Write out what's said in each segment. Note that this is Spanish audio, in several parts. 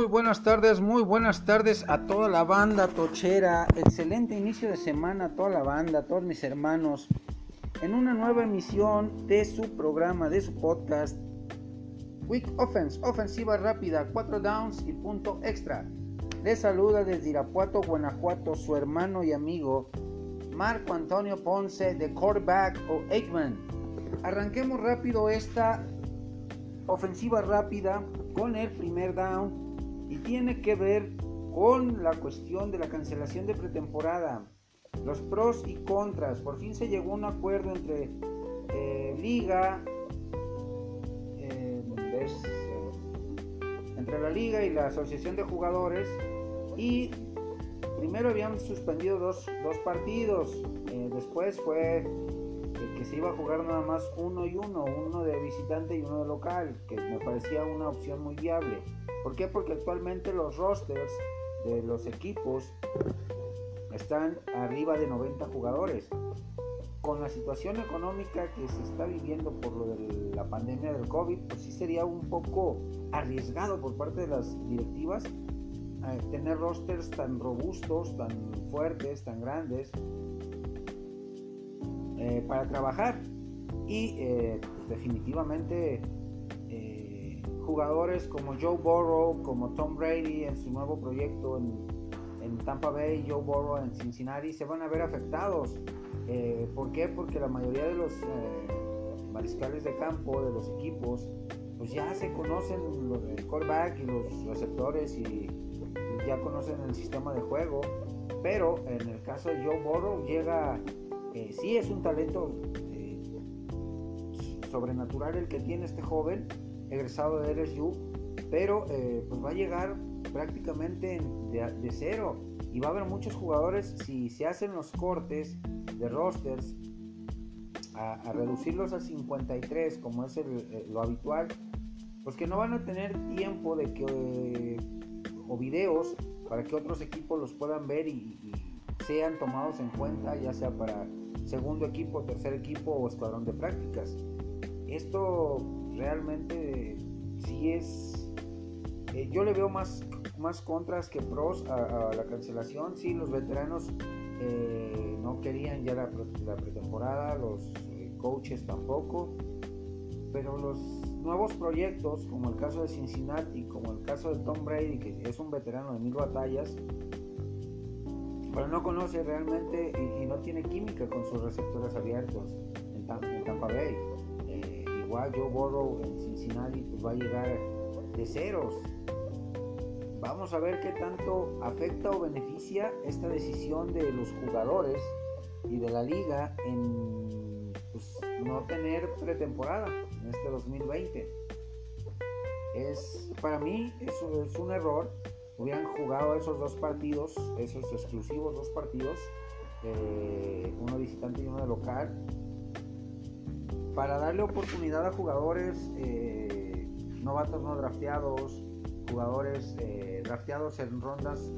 Muy buenas tardes, muy buenas tardes a toda la banda tochera. Excelente inicio de semana a toda la banda, a todos mis hermanos. En una nueva emisión de su programa, de su podcast. Quick Offense, ofensiva rápida, 4 downs y punto extra. Les saluda desde Irapuato, Guanajuato, su hermano y amigo Marco Antonio Ponce de quarterback o Aikman. Arranquemos rápido esta ofensiva rápida con el primer down y tiene que ver con la cuestión de la cancelación de pretemporada, los pros y contras. Por fin se llegó a un acuerdo entre eh, liga, eh, eh, entre la liga y la asociación de jugadores y primero habían suspendido dos, dos partidos, después fue que se iba a jugar nada más uno y uno, uno de visitante y uno de local, que me parecía una opción muy viable. ¿Por qué? Porque actualmente los rosters de los equipos están arriba de 90 jugadores. Con la situación económica que se está viviendo por lo de la pandemia del COVID, pues sí sería un poco arriesgado por parte de las directivas eh, tener rosters tan robustos, tan fuertes, tan grandes eh, para trabajar. Y eh, definitivamente jugadores como Joe Burrow, como Tom Brady en su nuevo proyecto en, Tampa Bay, Joe Burrow en Cincinnati, se van a ver afectados. ¿Por qué? Porque la mayoría de los mariscales de campo, de los equipos, pues ya se conocen el quarterback y los receptores y, ya conocen el sistema de juego. Pero en el caso de Joe Burrow llega eh, sí es un talento eh, sobrenatural el que tiene este joven, egresado de LSU, pero eh, pues va a llegar prácticamente de, cero y va a haber muchos jugadores si se hacen los cortes de rosters a, reducirlos a 53 como es lo habitual pues que no van a tener tiempo de que o videos para que otros equipos los puedan ver y sean tomados en cuenta ya sea para segundo equipo, tercer equipo o escuadrón de prácticas. Esto realmente sí es, eh, yo le veo más, más contras que pros a, la cancelación. Sí, los veteranos eh, no querían ya la, pretemporada, los eh, coaches tampoco, pero los nuevos proyectos, como el caso de Cincinnati, como el caso de Tom Brady, que es un veterano de mil batallas, pero no conoce realmente y, no tiene química con sus receptores abiertos en, Tampa Bay. Igual Joe Burrow en Cincinnati pues va a llegar de ceros. Vamos a ver qué tanto afecta o beneficia esta decisión de los jugadores y de la liga en pues, no tener pretemporada en este 2020. Es, para mí eso es un error hubieran jugado esos dos partidos, esos exclusivos dos partidos, eh, uno visitante y uno de local, para darle oportunidad a jugadores eh, novatos no drafteados, jugadores eh, drafteados en rondas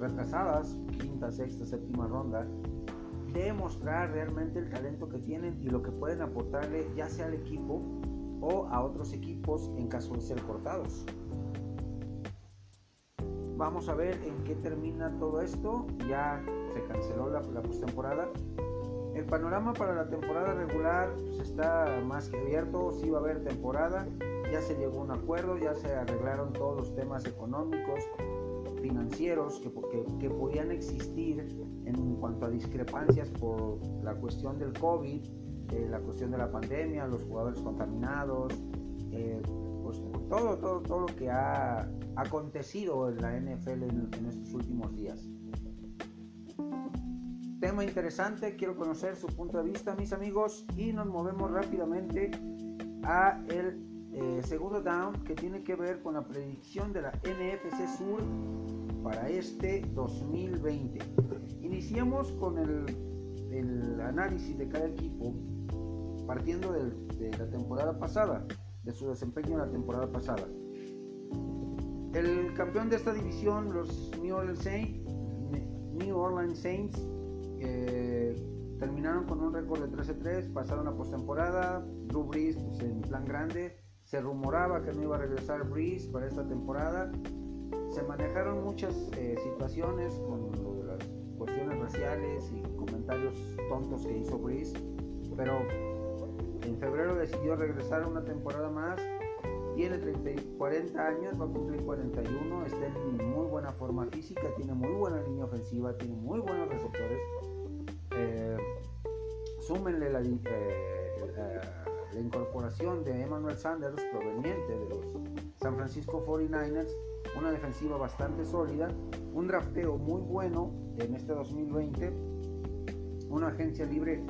retrasadas, quinta, sexta, séptima ronda, demostrar realmente el talento que tienen y lo que pueden aportarle ya sea al equipo o a otros equipos en caso de ser cortados. Vamos a ver en qué termina todo esto. Ya se canceló la, la postemporada. El panorama para la temporada regular pues, está más que abierto. Sí va a haber temporada. Ya se llegó a un acuerdo, ya se arreglaron todos los temas económicos, financieros que, que, podían existir en cuanto a discrepancias por la cuestión del COVID, eh, la cuestión de la pandemia, los jugadores contaminados, eh, pues todo, todo, todo lo que ha acontecido en la NFL en, estos últimos días. Tema interesante, quiero conocer su punto de vista, mis amigos, y nos movemos rápidamente a el eh, segundo down que tiene que ver con la predicción de la NFC Sur para este 2020. Iniciamos con el, análisis de cada equipo partiendo de la temporada pasada, de su desempeño en la temporada pasada. El campeón de esta división, los New Orleans Saints, New Orleans Saints terminaron con un récord de 13-3, pasaron a postemporada. Drew Brees pues, en plan grande, Se rumoraba que no iba a regresar Breeze para esta temporada. Se manejaron muchas eh, situaciones con las cuestiones raciales y comentarios tontos que hizo Breeze, pero en febrero decidió regresar una temporada más. Tiene 30, 40 años, va a cumplir 41, está en muy buena forma física, tiene muy buena línea ofensiva, tiene muy buenos receptores. Eh, súmenle la, eh, la incorporación de Emmanuel Sanders proveniente de los San Francisco 49ers, una defensiva bastante sólida, un drafteo muy bueno en este 2020, una agencia libre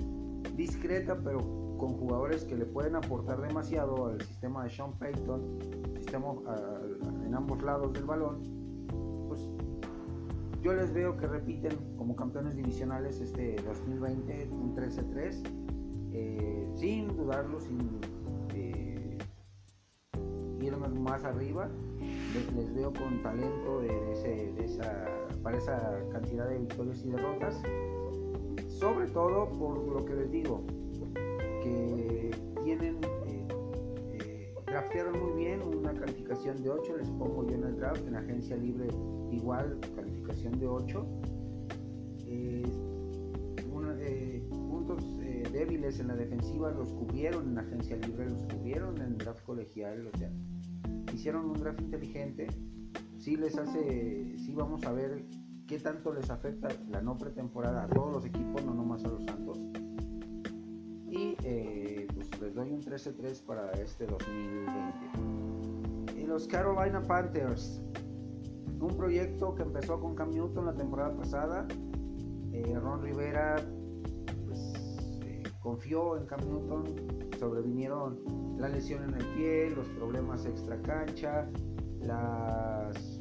discreta pero con jugadores que le pueden aportar demasiado al sistema de Sean Payton, sistema en ambos lados del balón, pues yo les veo que repiten como campeones divisionales este 2020 un 13-3 eh, sin dudarlo, sin eh, irme más arriba. Les, veo con talento de, para esa cantidad de victorias y derrotas. Sobre todo por lo que les digo, de 8, les pongo yo en el draft, en agencia libre igual, calificación de 8 débiles en la defensiva los cubrieron en agencia libre, los cubrieron en draft colegial, o hicieron un draft inteligente. Sí les hace, sí vamos a ver qué tanto les afecta la no pretemporada a todos los equipos, no nomás a los Santos. Y eh, pues les doy un 13-3 para este 2020. Los Carolina Panthers, un proyecto que empezó con Cam Newton la temporada pasada. Eh, Ron Rivera confió en Cam Newton, sobrevinieron la lesión en el pie, los problemas extra cancha, las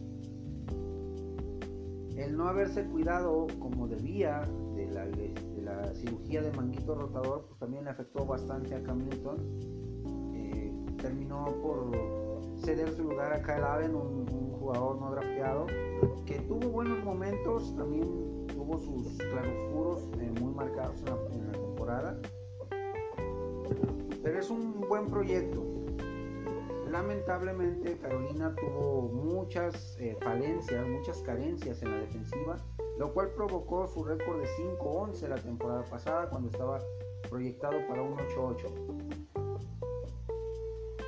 el no haberse cuidado como debía de la, cirugía de manguito rotador, pues también le afectó bastante a Cam Newton. Eh, terminó por ceder su lugar a Kyle Allen, un, jugador no drafteado, que tuvo buenos momentos, también tuvo sus claroscuros eh, muy marcados en la temporada pero es un buen proyecto. Lamentablemente Carolina tuvo muchas eh, falencias, muchas carencias en la defensiva, lo cual provocó su récord de 5-11 la temporada pasada cuando estaba proyectado para un 8-8.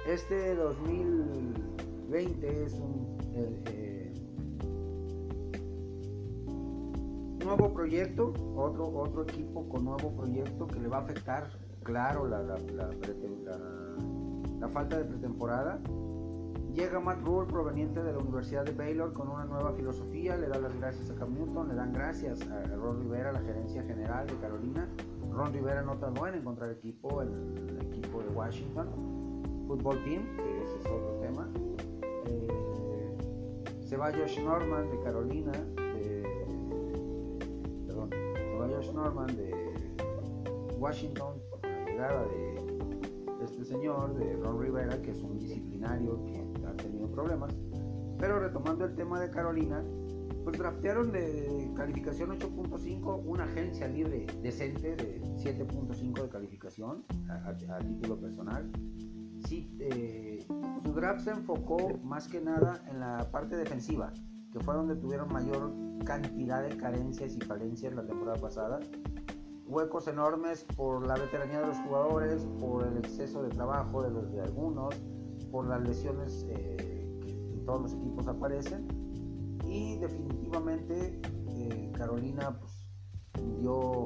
Este 2020 es un eh, nuevo proyecto, otro, otro equipo con nuevo proyecto que le va a afectar claro la, la, falta de pretemporada. Llega Matt Rule proveniente de la Universidad de Baylor con una nueva filosofía, le da las gracias a Cam Newton, le dan gracias a Ron Rivera, la gerencia general de Carolina. Ron Rivera no tardó en encontrar equipo, el equipo de Washington, Football Team, que ese es otro tema. Eh, se va Josh Norman de Carolina, perdón, se va Josh Norman de Washington de este señor, de Ron Rivera, que es un disciplinario que ha tenido problemas. Pero retomando el tema de Carolina, pues draftearon de calificación 8.5 una agencia libre decente de 7.5 de calificación a, título personal. Eh, su draft se enfocó más que nada en la parte defensiva, que fue donde tuvieron mayor cantidad de carencias y falencias la temporada pasada. Huecos enormes por la veteranía de los jugadores, por el exceso de trabajo de los de algunos, por las lesiones eh, que en todos los equipos aparecen. Y definitivamente eh, Carolina pues, dio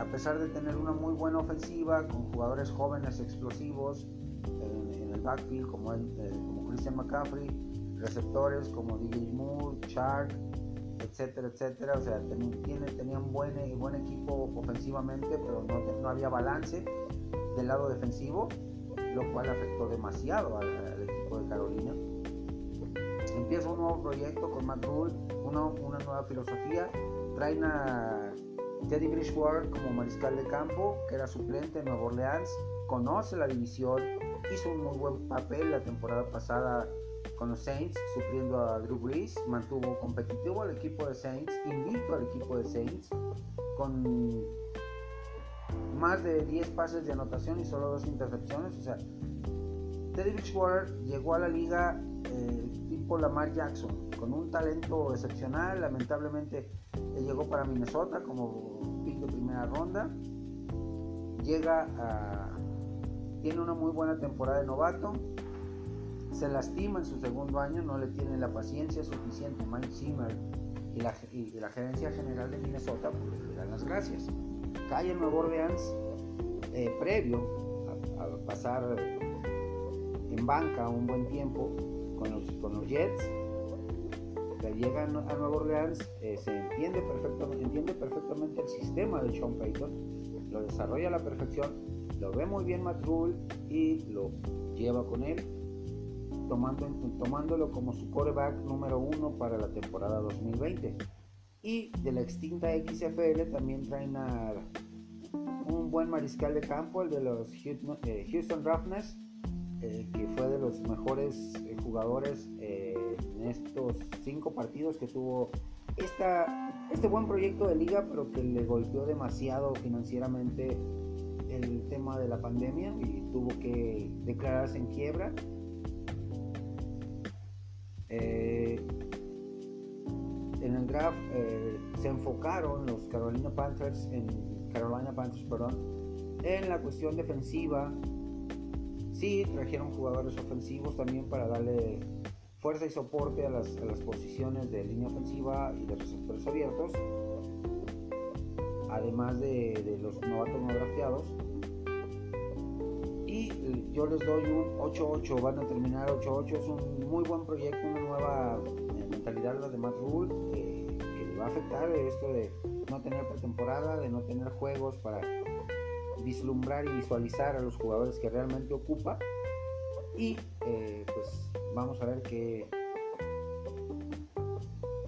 a pesar de tener una muy buena ofensiva con jugadores jóvenes explosivos en, el backfield como, el, como Christian McCaffrey receptores como DJ Moore, Shark etcétera, etcétera. O sea, tenían, tenían buen, buen equipo ofensivamente, pero no, no, había balance del lado defensivo, lo cual afectó demasiado al, equipo de Carolina. Empieza un nuevo proyecto con Matt una, una nueva filosofía. Traen a Teddy Bridgewater como mariscal de campo, que era suplente en Nueva Orleans, conoce la división, hizo un muy buen papel la temporada pasada con los Saints, sufriendo a Drew Brees, mantuvo competitivo al equipo de Saints, invicto al equipo de Saints, con más de 10 pases de anotación y solo dos intercepciones. O sea, Teddy Bridgewater llegó a la liga eh, Lamar Jackson, con un talento excepcional. Lamentablemente llegó para Minnesota como pick de primera ronda. Llega a. Tiene una muy buena temporada de novato. Se lastima en su segundo año, no le tiene la paciencia suficiente Mike Zimmer y la, la gerencia general de Minnesota, pues le dan las gracias. Cae en Nueva Orleans eh, previo a, pasar en banca un buen tiempo con los, Jets. Llega a Nueva Orleans, eh, se entiende perfectamente, entiende perfectamente el sistema de Sean Payton, lo desarrolla a la perfección, lo ve muy bien Matt Rule y lo lleva con él tomando, tomándolo como su quarterback número uno para la temporada 2020. Y de la extinta XFL también traen a un buen mariscal de campo, el de los eh, Houston Roughness, eh, que fue de los mejores eh, jugadores en estos cinco partidos que tuvo esta, este buen proyecto de liga, pero que le golpeó demasiado financieramente el tema de la pandemia y tuvo que declararse en quiebra eh, en el draft eh, se enfocaron los Carolina Panthers en Carolina Panthers, perdón, en la cuestión defensiva. Sí, trajeron jugadores ofensivos también para darle fuerza y soporte a las, posiciones de línea ofensiva y de receptores abiertos, además de, los novatos no drafteados. Yo les doy un 8-8, van a terminar 8-8, es un muy buen proyecto, una nueva mentalidad la de Matt Rule, que le va a afectar esto de no tener pretemporada, de no tener juegos para vislumbrar y visualizar a los jugadores que realmente ocupa y eh, pues vamos a ver qué,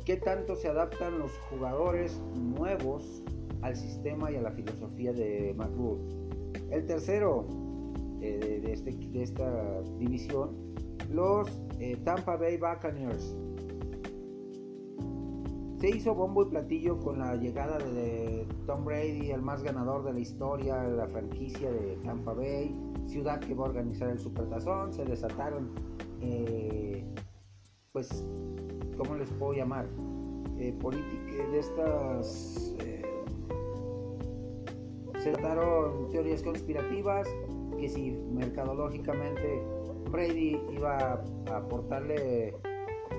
qué tanto se adaptan los jugadores nuevos al sistema y a la filosofía de Matt. El tercero, de, este, de, esta división, los eh, Tampa Bay Buccaneers. Se hizo bombo y platillo con la llegada de Tom Brady, el más ganador de la historia, la franquicia de Tampa Bay, ciudad que va a organizar el Supertazón. Se desataron, eh, pues, ¿cómo les puedo llamar? Eh, políticas de estas. Eh, se trataron teorías conspirativas, que si mercadológicamente Brady iba a aportarle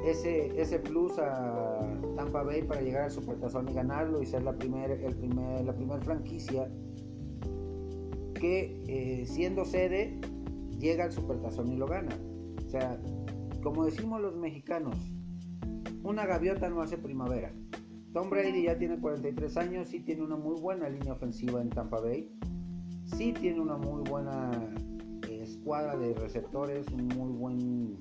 ese, ese plus a Tampa Bay para llegar al Supertazón y ganarlo y ser la primera primer, la primer franquicia que eh, siendo sede llega al Supertazón y lo gana. O sea, como decimos los mexicanos, una gaviota no hace primavera. Tom Brady ya tiene 43 años y tiene una muy buena línea ofensiva en Tampa Bay sí tiene una muy buena eh, escuadra de receptores, un muy buen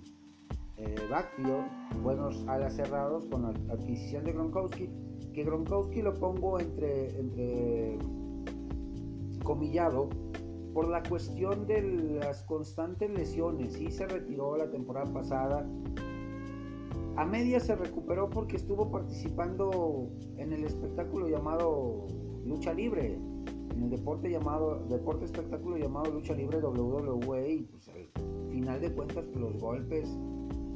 eh, backfield, buenos alas cerrados con la adquisición de Gronkowski, que Gronkowski lo pongo entre, entre comillado por la cuestión de las constantes lesiones. Sí se retiró la temporada pasada. A media se recuperó porque estuvo participando en el espectáculo llamado lucha libre en el deporte llamado, deporte espectáculo llamado lucha libre WWE y pues al final de cuentas los golpes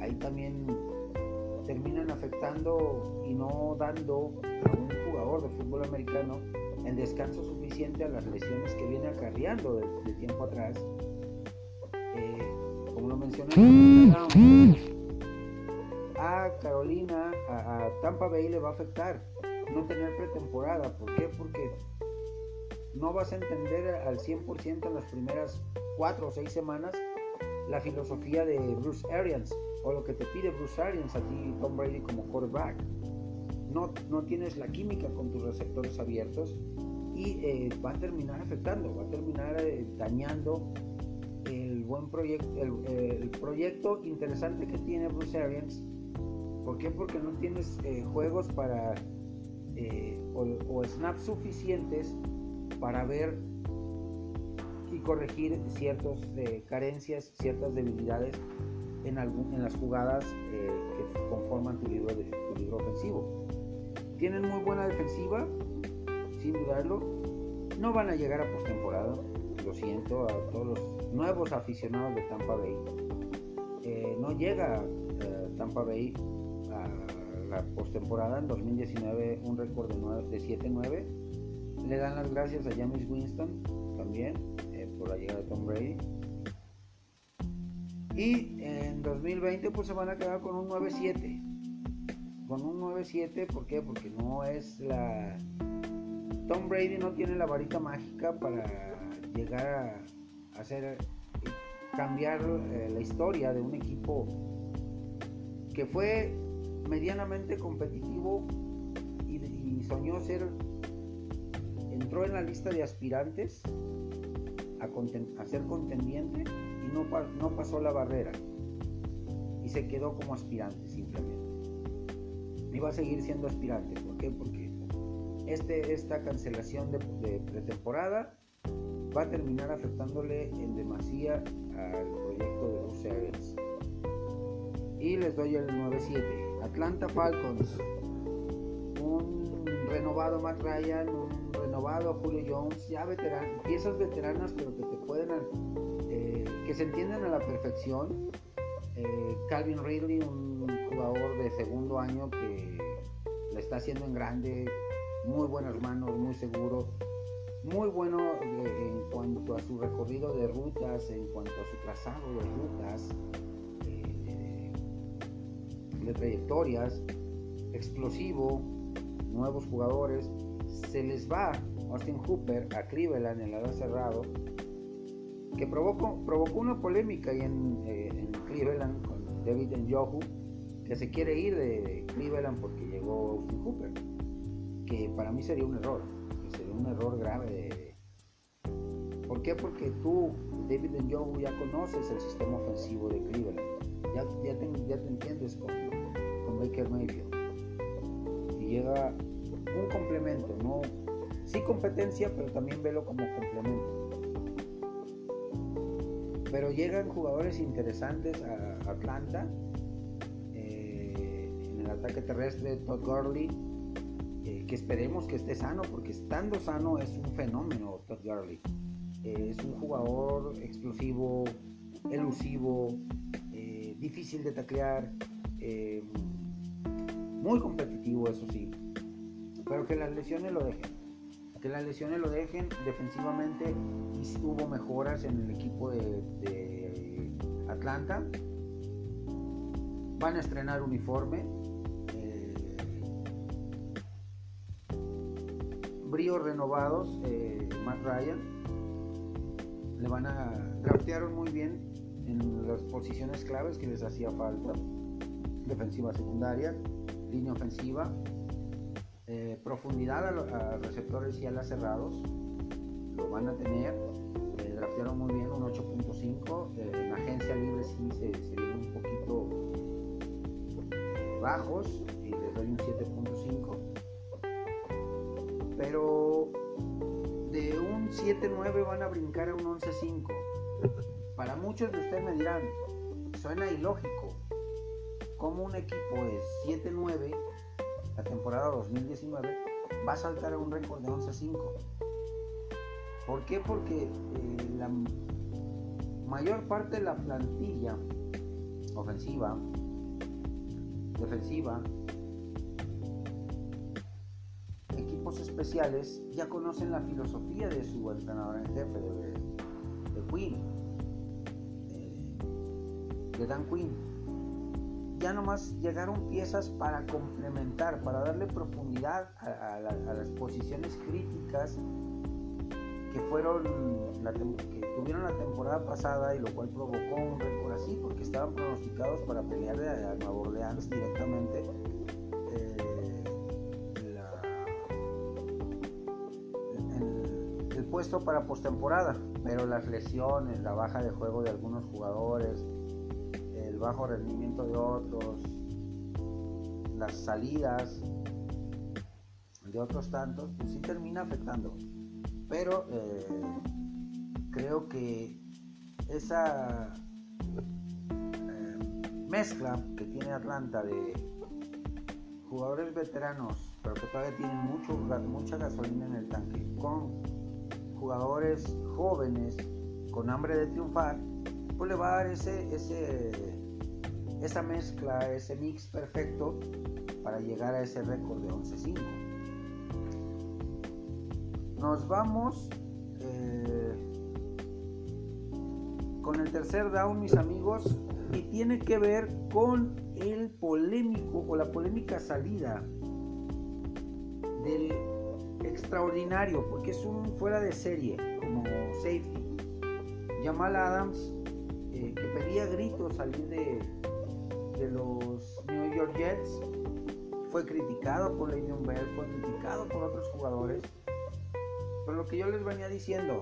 ahí también terminan afectando y no dando a un jugador de fútbol americano el descanso suficiente a las lesiones que viene acarreando de, tiempo atrás. Eh, como lo mencioné, a Carolina, a, a Tampa Bay le va a afectar no tener pretemporada. ¿Por qué? Porque no vas a entender al 100% en las primeras 4 o 6 semanas la filosofía de Bruce Arians o lo que te pide Bruce Arians a ti, Tom Brady, como quarterback. No, no tienes la química con tus receptores abiertos y eh, va a terminar afectando, va a terminar eh, dañando el buen proyecto, el, proyecto interesante que tiene Bruce Arians. ¿Por qué? Porque no tienes eh, juegos para o, snaps suficientes para ver y corregir ciertas carencias, ciertas debilidades en, en las jugadas eh, que conforman tu libro, de, tu libro ofensivo. Tienen muy buena defensiva, sin dudarlo. No van a llegar a postemporada, lo siento a todos los nuevos aficionados de Tampa Bay. Eh, no llega eh, Tampa Bay a la postemporada en 2019 un récord de, 7-9. Le dan las gracias a James Winston también eh, por la llegada de Tom Brady. Y en 2020 pues se van a quedar con un 9-7. Con un 9-7, ¿por qué? Porque no es la... Tom Brady no tiene la varita mágica para llegar a hacer cambiar eh, la historia de un equipo que fue medianamente competitivo y, soñó ser entró en la lista de aspirantes a, a ser contendiente no, pasó la barrera y se quedó como aspirante simplemente. Y va a seguir siendo aspirante. ¿Por qué? Porque este, esta cancelación de, pretemporada va a terminar afectándole en demasía al proyecto de los Sevens. Y les doy el 9-7. Atlanta Falcons. Un renovado Matt Ryan, un renovado Julio Jones, ya veterano, piezas veteranas pero que te pueden que se entienden a la perfección. Eh, Calvin Ridley, un jugador de segundo año que le está haciendo en grande, muy buenas manos, muy seguro, muy bueno en cuanto a su recorrido de rutas, en cuanto a su trazado de rutas, eh, de trayectorias, explosivo, nuevos jugadores. Se les va Austin Hooper a Cleveland en el lado cerrado que provocó, provocó una polémica ahí en, eh, Cleveland con David Njoku, que se quiere ir de Cleveland porque llegó Austin Cooper, que para mí sería un error, sería un error grave. De, ¿Por qué? Porque tú, David Njoku, ya conoces el sistema ofensivo de Cleveland, ya, ya, te, ya te entiendes con, con Baker Mayfield, y llega un complemento, no sí competencia, pero también velo como complemento pero llegan jugadores interesantes a Atlanta. Eh, en el ataque terrestre, Todd Gurley, eh, que esperemos que esté sano, porque estando sano es un fenómeno Todd Gurley. Eh, es un jugador explosivo, elusivo, difícil de taclear, muy competitivo, eso sí, pero que las lesiones lo dejen que las lesiones lo dejen defensivamente y hubo mejoras en el equipo de, Atlanta. Van a estrenar uniforme. Eh, bríos renovados, eh, Matt Ryan. Le van a draftearon muy bien en las posiciones claves que les hacía falta. Defensiva secundaria, línea ofensiva, eh, profundidad a, receptores y alas cerrados, lo van a tener. Eh, draftearon muy bien un 8.5. Eh, en agencia libre sí se, se vieron un poquito eh, bajos y les doy un 7.5. Pero de un 7.9 van a brincar a un 11.5. Para muchos de ustedes me dirán, suena ilógico. Como un equipo de 7.9 la temporada 2019, va a saltar a un récord de 11-5. ¿Por qué? Porque eh, la mayor parte de la plantilla ofensiva, defensiva, equipos especiales ya conocen la filosofía de su entrenador en jefe, de, de eh, de Dan Quinn ya nomás llegaron piezas para complementar, para darle profundidad a, las posiciones críticas que fueron que tuvieron la temporada pasada y lo cual provocó un récord así porque estaban pronosticados para pelear a, Nueva Orleans directamente. Eh, el puesto para postemporada pero las lesiones la baja de juego de algunos jugadores bajo rendimiento de otros, las salidas de otros tantos, pues sí termina afectando. Pero eh, creo que esa eh, mezcla que tiene Atlanta de jugadores veteranos, pero que todavía tienen mucho, mucha gasolina en el tanque, con jugadores jóvenes con hambre de triunfar, pues le va a dar ese, ese, esa mezcla, ese mix perfecto para llegar a ese récord de 11-5. Nos vamos eh, con el tercer down, mis amigos, y tiene que ver con el polémico o la polémica salida del extraordinario, porque es un fuera de serie como safety. Jamal Adams, eh, que pedía gritos salir de, de los New York Jets, fue criticado por Le'Veon Bell, fue criticado por otros jugadores. Pero lo que yo les venía diciendo,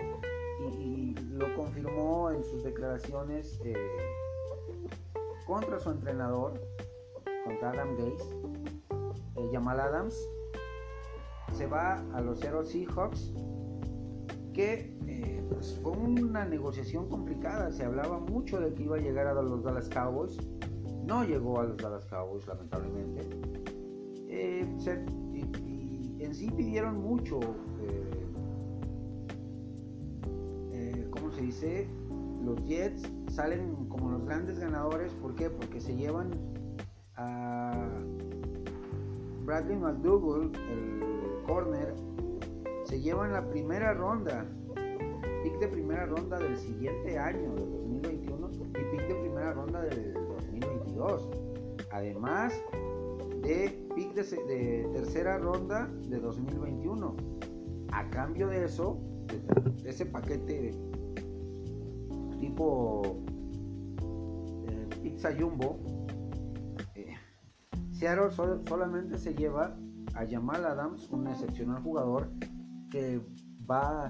y, lo confirmó en sus declaraciones eh, contra su entrenador, contra Adam Gaze, eh, Jamal Adams, se va a los Seattle Seahawks, que eh, pues, fue una negociación complicada. Se hablaba mucho de que iba a llegar a los Dallas Cowboys. No llegó a los Dallas Cowboys, lamentablemente. Eh, y, en sí pidieron mucho. Eh, ¿Cómo se dice? Los Jets salen como los grandes ganadores. ¿Por qué? Porque se llevan a Bradley McDougall, el corner, se llevan la primera ronda, pick de primera ronda del siguiente año, del 2021, y pick de primera ronda del 2022. Además de pick de, tercera ronda de 2021. A cambio de eso, de, ese paquete tipo eh, pizza jumbo, eh, Seattle solamente se lleva a Jamal Adams, un excepcional jugador que va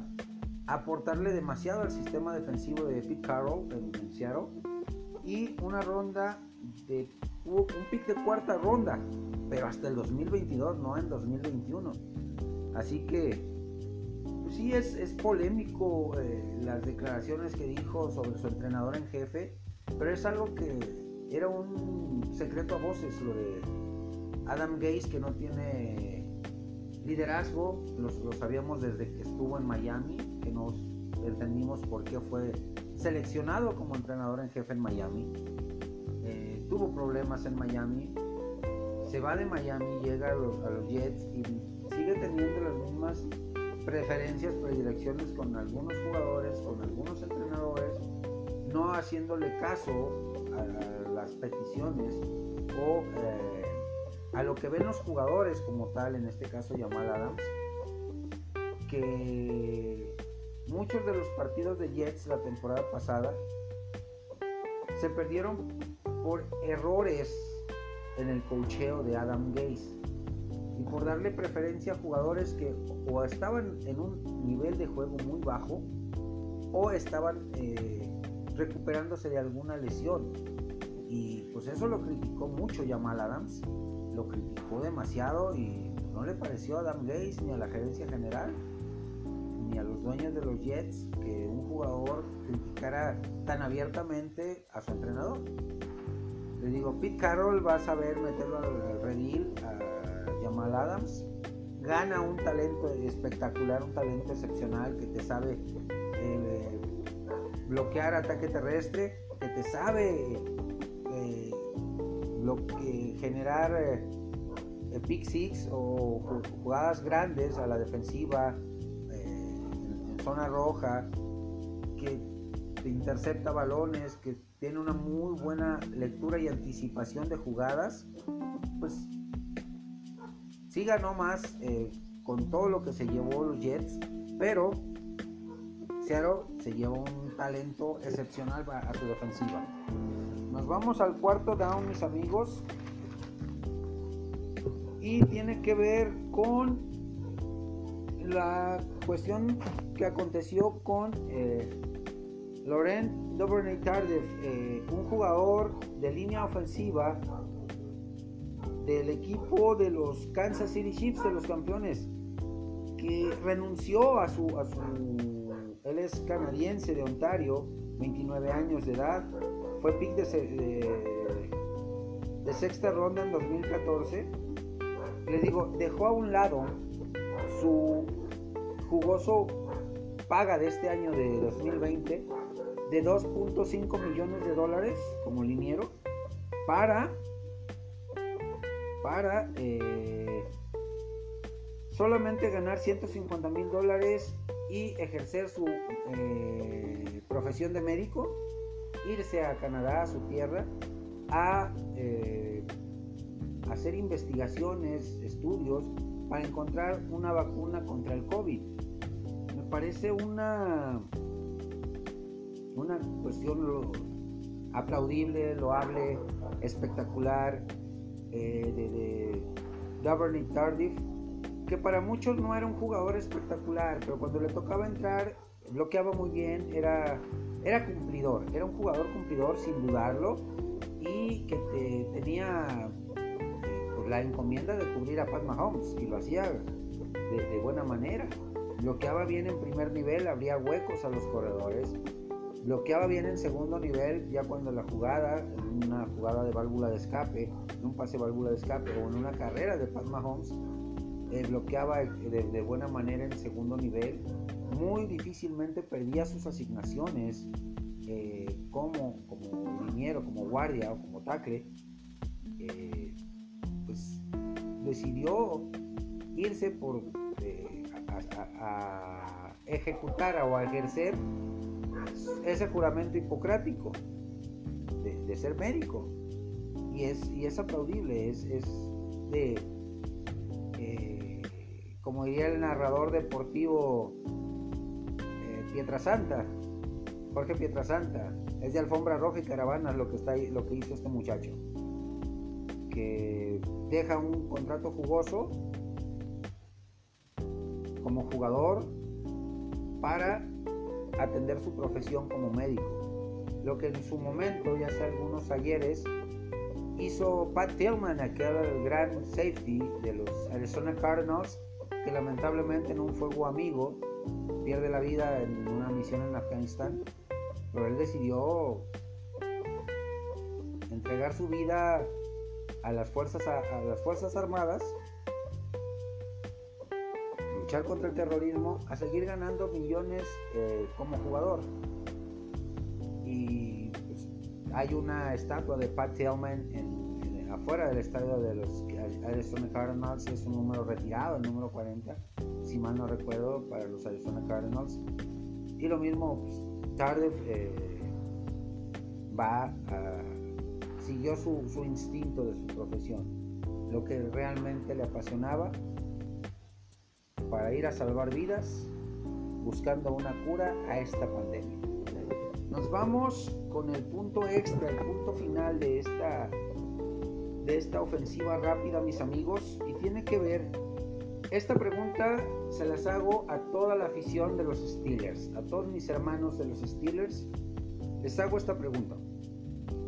a aportarle demasiado al sistema defensivo de Pete Carroll en, Seattle y una ronda de un pick de cuarta ronda, pero hasta el 2022, no en 2021. Así que pues sí es, polémico eh, las declaraciones que dijo sobre su entrenador en jefe, pero es algo que era un secreto a voces lo de Adam Gaze que no tiene liderazgo, lo, sabíamos desde que estuvo en Miami, que nos entendimos por qué fue seleccionado como entrenador en jefe en Miami. Tuvo problemas en Miami, se va de Miami, llega a los, a los Jets y sigue teniendo las mismas preferencias, predilecciones con algunos jugadores, con algunos entrenadores, no haciéndole caso a las peticiones o eh, a lo que ven los jugadores como tal, en este caso Jamal Adams, que muchos de los partidos de Jets la temporada pasada se perdieron por errores en el cocheo de Adam Gaze y por darle preferencia a jugadores que o estaban en un nivel de juego muy bajo o estaban eh, recuperándose de alguna lesión y pues eso lo criticó mucho Jamal Adams lo criticó demasiado y no le pareció a Adam Gates ni a la gerencia general ni a los dueños de los Jets que un jugador criticara tan abiertamente a su entrenador. Le digo, Pete Carroll va a saber meterlo al redil a Jamal Adams. Gana un talento espectacular, un talento excepcional que te sabe eh, bloquear ataque terrestre, que te sabe eh, generar eh, pick six o jugadas grandes a la defensiva en, zona roja, que te intercepta balones, que tiene una muy buena lectura y anticipación de jugadas, pues sí ganó más eh, con todo lo que se llevó los Jets, pero Seattle se llevó un talento excepcional a su defensiva. Nos vamos al cuarto down, mis amigos. Y tiene que ver con la cuestión que aconteció con eh, Laurent Duvernay Tardif, eh, un jugador de línea ofensiva del equipo de los Kansas City Chiefs, de los campeones, que renunció a su, él es canadiense de Ontario, 29 años de edad, fue pick de, de, sexta ronda en 2014. Les digo, dejó a un lado su jugoso paga de este año de 2020 de 2.5 millones de dólares como liniero para para eh, solamente ganar 150 mil dólares y ejercer su eh, profesión de médico, irse a Canadá, a su tierra, a eh, hacer investigaciones, estudios para encontrar una vacuna contra el COVID. Me parece una, una cuestión aplaudible, loable, espectacular eh, de, de Tardif que para muchos no era un jugador espectacular, pero cuando le tocaba entrar, bloqueaba muy bien, era, era cumplidor, era un jugador cumplidor sin dudarlo y que tenía pues, la encomienda de cubrir a Pat Mahomes y lo hacía de, buena manera. Bloqueaba bien en primer nivel, abría huecos a los corredores, bloqueaba bien en segundo nivel, ya cuando la jugada, en una jugada de válvula de escape, en un pase válvula de escape o en una carrera de Pat Mahomes, eh, bloqueaba de, buena manera en segundo nivel, muy difícilmente perdía sus asignaciones eh, como, como liniero, como guardia o como tackle, eh, pues decidió irse por a, ejecutar o a ejercer ese juramento hipocrático de, ser médico. Y es, y es aplaudible, es, es de como diría el narrador deportivo eh, Pietrasanta, Jorge Pietrasanta, es de alfombra roja y caravanas lo que, está, lo que hizo este muchacho, que deja un contrato jugoso como jugador para atender su profesión como médico. Lo que en su momento, ya hace algunos ayeres, hizo Pat Tillman, aquel gran safety de los Arizona Cardinals, que lamentablemente en un fuego amigo pierde la vida en una misión en Afganistán, pero él decidió entregar su vida a las fuerzas, a, las fuerzas armadas, luchar contra el terrorismo, a seguir ganando millones eh, como jugador. Y pues, hay una estatua de Pat Tillman en afuera del estadio de los Arizona Cardinals es un número retirado, el número 40, si mal no recuerdo, para los Arizona Cardinals. Y lo mismo, pues, Tardif eh, va siguió su, su instinto de su profesión, lo que realmente le apasionaba para ir a salvar vidas buscando una cura a esta pandemia. Nos vamos con el punto extra, el punto final de esta de esta ofensiva rápida, mis amigos, y tiene que ver, esta pregunta se las hago a toda la afición de los Steelers, a todos mis hermanos de los Steelers, les hago esta pregunta.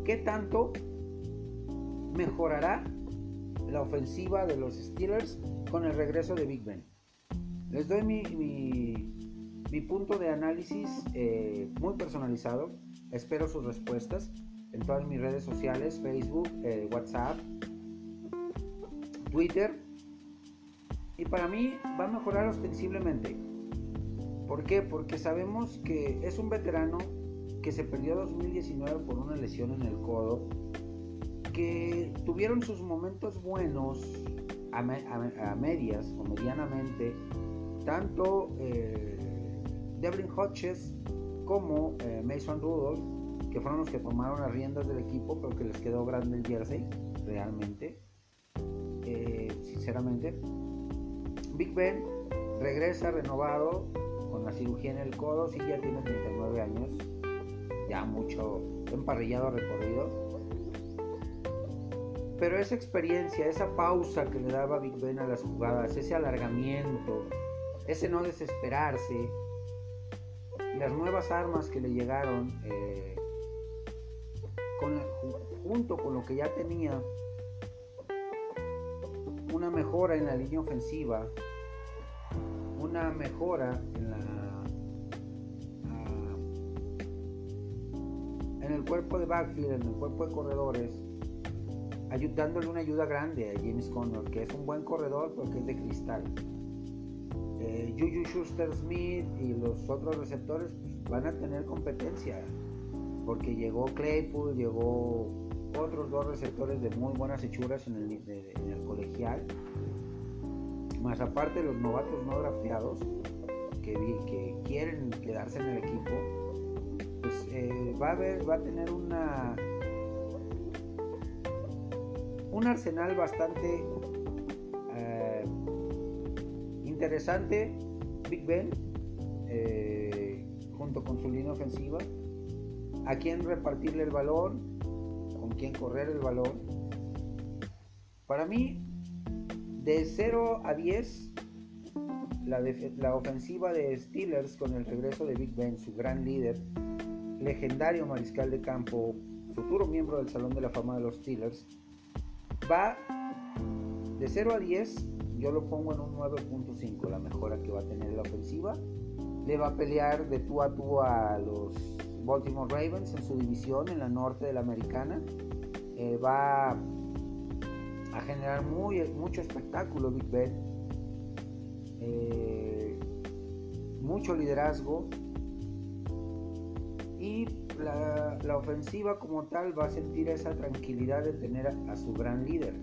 ¿Qué tanto mejorará la ofensiva de los Steelers con el regreso de Big Ben? Les doy mi, mi, punto de análisis eh, muy personalizado, espero sus respuestas en todas mis redes sociales, Facebook, eh, WhatsApp, Twitter. Y para mí va a mejorar ostensiblemente. ¿Por qué? Porque sabemos que es un veterano que se perdió 2019 por una lesión en el codo, que tuvieron sus momentos buenos a, medias o medianamente, tanto eh, Devlin Hodges como eh, Mason Rudolph que fueron los que tomaron las riendas del equipo, pero que les quedó grande el jersey, realmente, eh, sinceramente. Big Ben regresa renovado con la cirugía en el codo, sí, ya tiene 39 años, ya mucho emparrillado recorrido. Pero esa experiencia, esa pausa que le daba Big Ben a las jugadas, ese alargamiento, ese no desesperarse, las nuevas armas que le llegaron, eh, junto con lo que ya tenía, una mejora en la línea ofensiva, una mejora en la ah, en el cuerpo de backfield, en el cuerpo de corredores, ayudándole una ayuda grande a James Conner, que es un buen corredor porque es de cristal. Juju Schuster Smith y los otros receptores van a tener competencia. Porque llegó Claypool, llegó otros dos receptores de muy buenas hechuras en el, en el colegial. Más aparte los novatos no drafteados que, que quieren quedarse en el equipo, pues eh, va, a haber, va a tener una un arsenal bastante eh, interesante. Big Ben, eh, junto con su línea ofensiva, a quién repartirle el balón, con quién correr el balón. Para mí, de 0 a 10, la, la, ofensiva de Steelers con el regreso de Big Ben, su gran líder, legendario mariscal de campo, futuro miembro del Salón de la Fama de los Steelers, va de 0 a 10, yo lo pongo en un 9.5, la mejora que va a tener la ofensiva. Le va a pelear de tú a tú a los Baltimore Ravens en su división en la norte de la americana. Eh, va a generar mucho espectáculo Big Ben. Eh, mucho liderazgo. Y la, ofensiva como tal va a sentir esa tranquilidad de tener a su gran líder.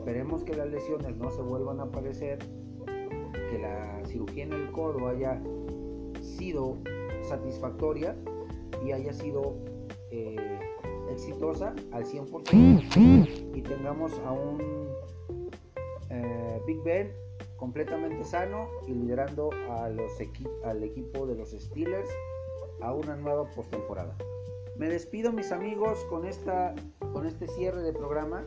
Esperemos que las lesiones no se vuelvan a aparecer, que la cirugía en el codo haya sido satisfactoria y haya sido eh, exitosa al 100% y tengamos a un eh, Big Ben completamente sano y liderando a al equipo de los Steelers a una nueva postemporada. Me despido mis amigos con, esta, con este cierre de programa.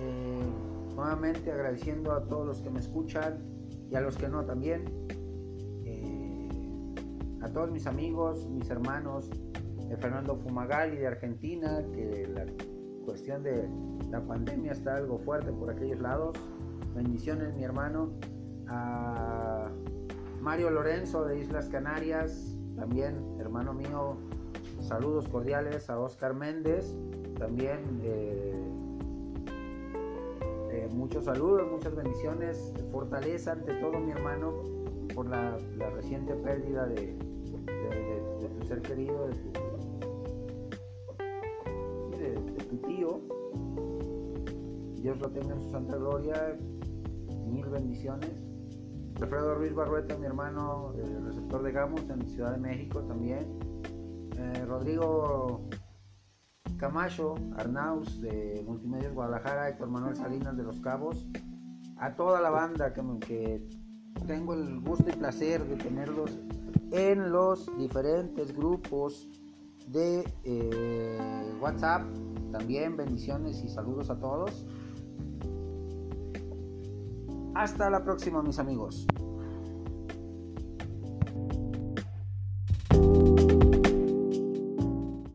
Eh, nuevamente agradeciendo a todos los que me escuchan y a los que no también. Eh, a todos mis amigos, mis hermanos, de Fernando Fumagalli de Argentina, que la cuestión de la pandemia está algo fuerte por aquellos lados. Bendiciones mi hermano. A Mario Lorenzo de Islas Canarias, también hermano mío, saludos cordiales a Oscar Méndez, también eh, eh, muchos saludos, muchas bendiciones, fortaleza ante todo mi hermano por la, reciente pérdida de, tu ser querido, de tu, tío. Dios lo tenga en su santa gloria, mil bendiciones. Alfredo Ruiz Barrueta, mi hermano, el receptor de Gamos en Ciudad de México también. Eh, Rodrigo Camacho, Arnaus de Multimedios Guadalajara, Héctor Manuel Salinas de Los Cabos, a toda la banda que, tengo el gusto y placer de tenerlos en los diferentes grupos de eh, WhatsApp. También bendiciones y saludos a todos. Hasta la próxima mis amigos.